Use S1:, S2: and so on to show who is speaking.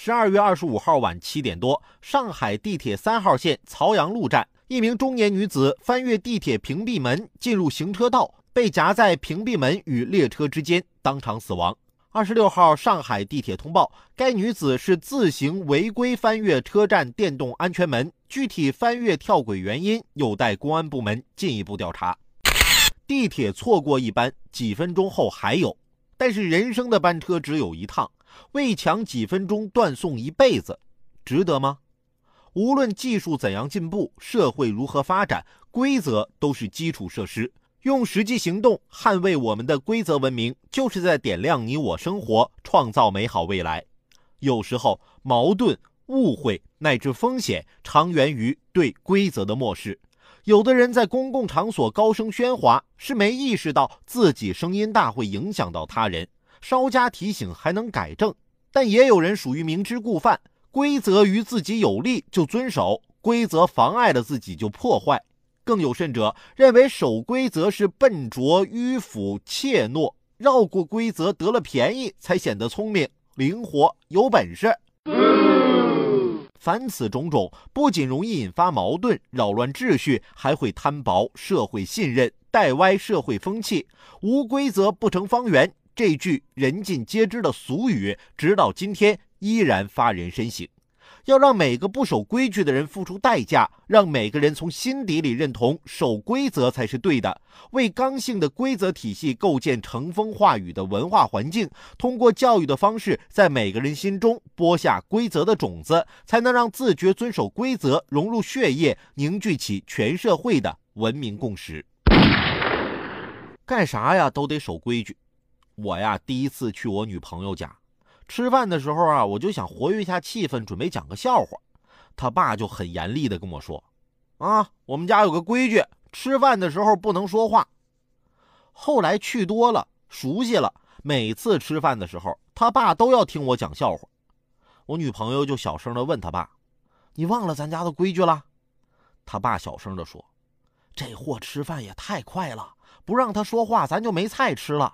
S1: 十二月二十五号晚七点多，上海地铁三号线曹杨路站，一名中年女子翻越地铁屏蔽门进入行车道，被夹在屏蔽门与列车之间，当场死亡。二十六号，上海地铁通报，该女子是自行违规翻越车站电动安全门，具体翻越跳轨原因有待公安部门进一步调查。地铁错过一班，几分钟后还有，但是人生的班车只有一趟。为抢几分钟断送一辈子，值得吗？无论技术怎样进步，社会如何发展，规则都是基础设施。用实际行动捍卫我们的规则文明，就是在点亮你我生活，创造美好未来。有时候，矛盾、误会乃至风险，常源于对规则的漠视。有的人在公共场所高声喧哗，是没意识到自己声音大会影响到他人。稍加提醒还能改正，但也有人属于明知故犯，规则于自己有利就遵守，规则妨碍了自己就破坏。更有甚者，认为守规则是笨拙、迂腐、怯懦，绕过规则得了便宜才显得聪明、灵活、有本事。凡此种种，不仅容易引发矛盾、扰乱秩序，还会摊薄社会信任、带歪社会风气。无规则不成方圆。这句人尽皆知的俗语，直到今天依然发人深省。要让每个不守规矩的人付出代价，让每个人从心底里认同守规则才是对的，为刚性的规则体系构建成风化雨的文化环境。通过教育的方式，在每个人心中播下规则的种子，才能让自觉遵守规则融入血液，凝聚起全社会的文明共识。干啥呀，都得守规矩。我呀，第一次去我女朋友家吃饭的时候啊，我就想活跃一下气氛，准备讲个笑话。他爸就很严厉的跟我说：“啊，我们家有个规矩，吃饭的时候不能说话。”后来去多了，熟悉了，每次吃饭的时候，他爸都要听我讲笑话。我女朋友就小声的问他爸：“你忘了咱家的规矩了？”他爸小声的说：“这货吃饭也太快了，不让他说话，咱就没菜吃了。”